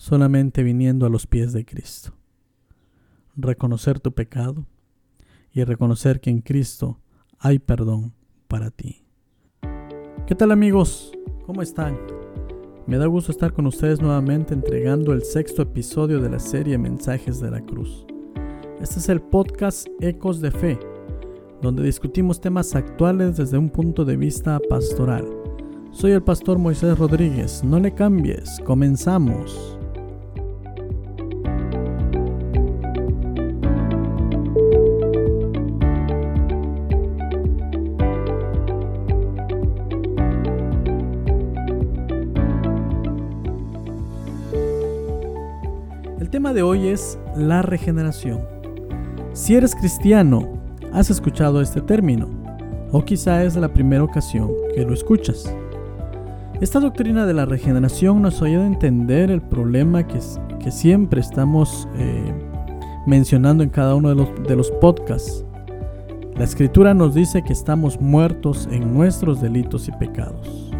solamente viniendo a los pies de Cristo. Reconocer tu pecado y reconocer que en Cristo hay perdón para ti. ¿Qué tal amigos? ¿Cómo están? Me da gusto estar con ustedes nuevamente entregando el sexto episodio de la serie Mensajes de la Cruz. Este es el podcast Ecos de Fe, donde discutimos temas actuales desde un punto de vista pastoral. Soy el pastor Moisés Rodríguez, no le cambies, comenzamos. El tema de hoy es la regeneración. Si eres cristiano, has escuchado este término, o quizá es la primera ocasión que lo escuchas. Esta doctrina de la regeneración nos ayuda a entender el problema que, que siempre estamos eh, mencionando en cada uno de los, de los podcasts. La escritura nos dice que estamos muertos en nuestros delitos y pecados.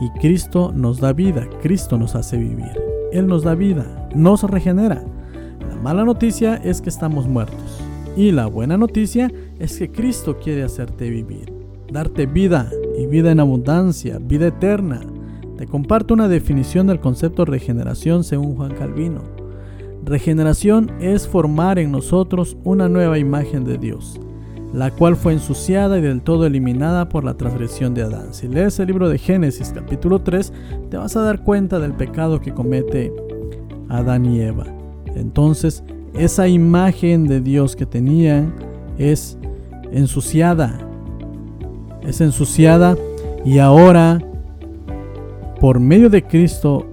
Y Cristo nos da vida, Cristo nos hace vivir. Él nos da vida, nos regenera. La mala noticia es que estamos muertos. Y la buena noticia es que Cristo quiere hacerte vivir, darte vida y vida en abundancia, vida eterna. Te comparto una definición del concepto regeneración según Juan Calvino. Regeneración es formar en nosotros una nueva imagen de Dios, la cual fue ensuciada y del todo eliminada por la transgresión de Adán. Si lees el libro de Génesis capítulo 3, te vas a dar cuenta del pecado que comete Adán y Eva. Entonces, esa imagen de Dios que tenían es ensuciada, es ensuciada y ahora por medio de Cristo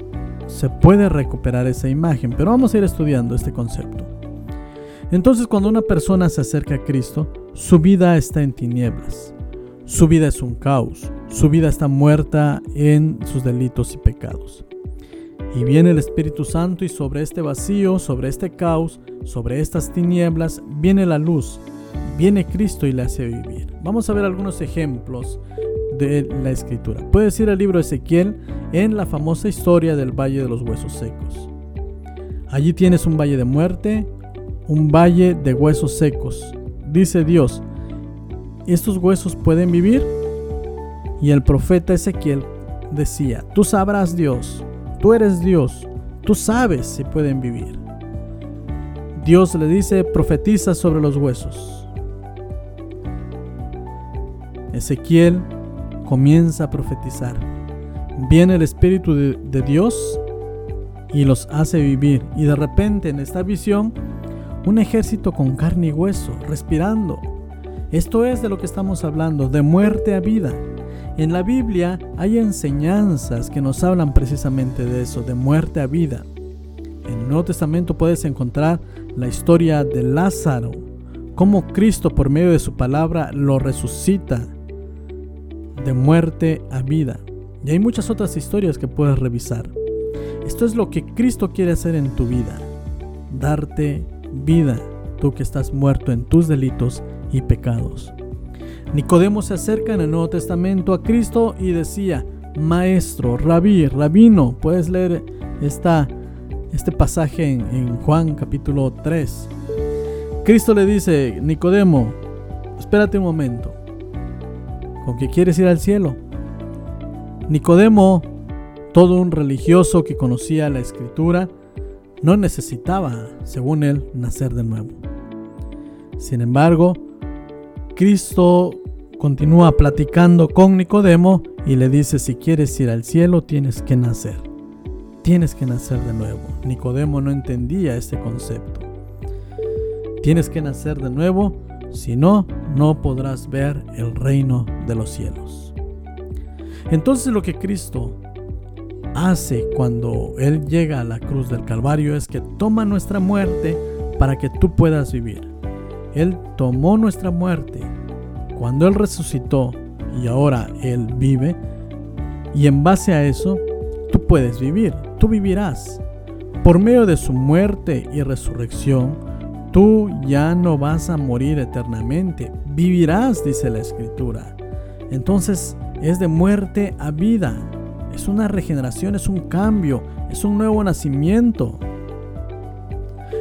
se puede recuperar esa imagen. Pero vamos a ir estudiando este concepto. Entonces cuando una persona se acerca a Cristo, su vida está en tinieblas. Su vida es un caos. Su vida está muerta en sus delitos y pecados. Y viene el Espíritu Santo y sobre este vacío, sobre este caos, sobre estas tinieblas, viene la luz, viene Cristo y le hace vivir. Vamos a ver algunos ejemplos de la escritura. Puedes ir al libro de Ezequiel en la famosa historia del Valle de los Huesos Secos. Allí tienes un valle de muerte, un valle de huesos secos. Dice Dios, ¿estos huesos pueden vivir? Y el profeta Ezequiel decía, tú sabrás Dios, tú eres Dios, tú sabes si pueden vivir. Dios le dice, profetiza sobre los huesos. Ezequiel comienza a profetizar. Viene el Espíritu de, Dios y los hace vivir. Y de repente en esta visión, un ejército con carne y hueso, respirando. Esto es de lo que estamos hablando, de muerte a vida. En la Biblia hay enseñanzas que nos hablan precisamente de eso, de muerte a vida. En el Nuevo Testamento puedes encontrar la historia de Lázaro, cómo Cristo por medio de su palabra lo resucita de muerte a vida. Y hay muchas otras historias que puedes revisar. Esto es lo que Cristo quiere hacer en tu vida. Darte vida, tú que estás muerto en tus delitos y pecados. Nicodemo se acerca en el Nuevo Testamento a Cristo y decía, Maestro, rabí, rabino, puedes leer esta, este pasaje en, en Juan capítulo 3. Cristo le dice, Nicodemo, espérate un momento, ¿Con qué quieres ir al cielo? Nicodemo, todo un religioso que conocía la escritura, no necesitaba, según él, nacer de nuevo. Sin embargo, Cristo continúa platicando con Nicodemo y le dice, si quieres ir al cielo, tienes que nacer. Tienes que nacer de nuevo. Nicodemo no entendía este concepto. Tienes que nacer de nuevo si no, no podrás ver el reino de los cielos. Entonces lo que Cristo hace cuando Él llega a la cruz del Calvario es que toma nuestra muerte para que tú puedas vivir. Él tomó nuestra muerte cuando Él resucitó y ahora Él vive. Y en base a eso, tú puedes vivir, tú vivirás. Por medio de su muerte y resurrección, Tú ya no vas a morir eternamente, vivirás, dice la escritura. Entonces es de muerte a vida. Es una regeneración, es un cambio, es un nuevo nacimiento.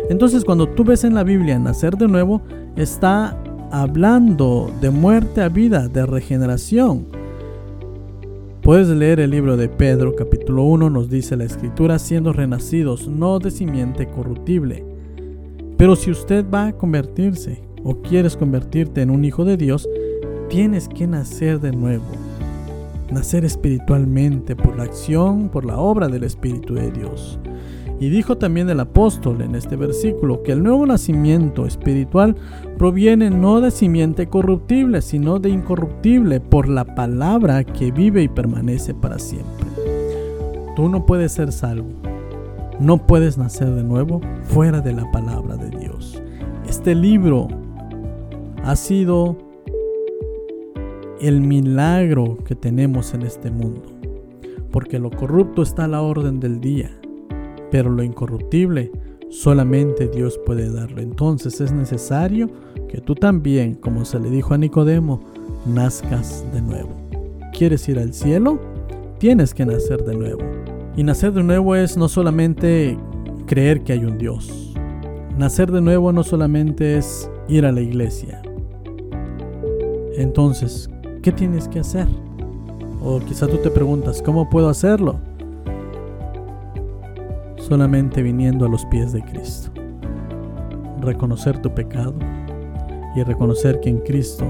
Entonces cuando tú ves en la Biblia nacer de nuevo, está hablando de muerte a vida, de regeneración. Puedes leer el libro de Pedro capítulo 1, nos dice la escritura, siendo renacidos, no de simiente corruptible. Pero si usted va a convertirse o quieres convertirte en un hijo de Dios, tienes que nacer de nuevo. Nacer espiritualmente por la acción, por la obra del Espíritu de Dios. Y dijo también el apóstol en este versículo que el nuevo nacimiento espiritual proviene no de simiente corruptible, sino de incorruptible por la palabra que vive y permanece para siempre. Tú no puedes ser salvo, no puedes nacer de nuevo fuera de la palabra de Dios. Este libro ha sido el milagro que tenemos en este mundo, porque lo corrupto está a la orden del día pero lo incorruptible solamente Dios puede darlo. Entonces es necesario que tú también, como se le dijo a Nicodemo, nazcas de nuevo. ¿Quieres ir al cielo? Tienes que nacer de nuevo. Y nacer de nuevo es no solamente creer que hay un Dios. Nacer de nuevo no solamente es ir a la iglesia. Entonces, ¿qué tienes que hacer? O quizá tú te preguntas, ¿cómo puedo hacerlo? solamente viniendo a los pies de Cristo. Reconocer tu pecado y reconocer que en Cristo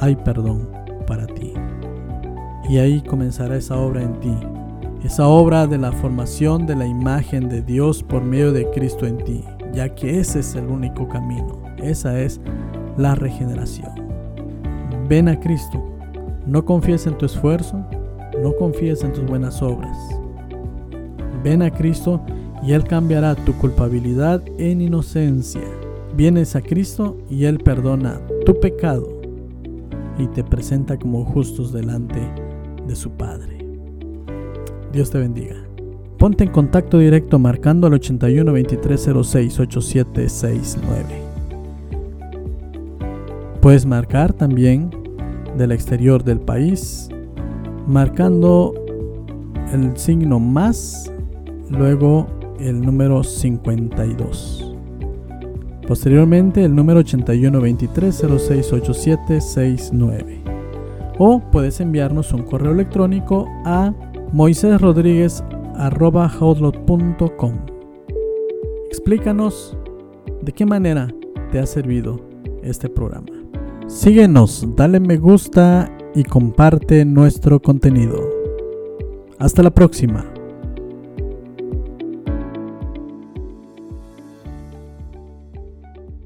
hay perdón para ti. Y ahí comenzará esa obra en ti, esa obra de la formación de la imagen de Dios por medio de Cristo en ti, ya que ese es el único camino, esa es la regeneración. Ven a Cristo, no confíes en tu esfuerzo, no confíes en tus buenas obras. Ven a Cristo y Él cambiará tu culpabilidad en inocencia. Vienes a Cristo y Él perdona tu pecado y te presenta como justos delante de su Padre. Dios te bendiga. Ponte en contacto directo marcando al 81 2306 8769. Puedes marcar también del exterior del país marcando el signo más, luego el número 52. Posteriormente el número 8123068769. O puedes enviarnos un correo electrónico a moisésrodríguez.com. Explícanos de qué manera te ha servido este programa. Síguenos, dale me gusta y comparte nuestro contenido. Hasta la próxima.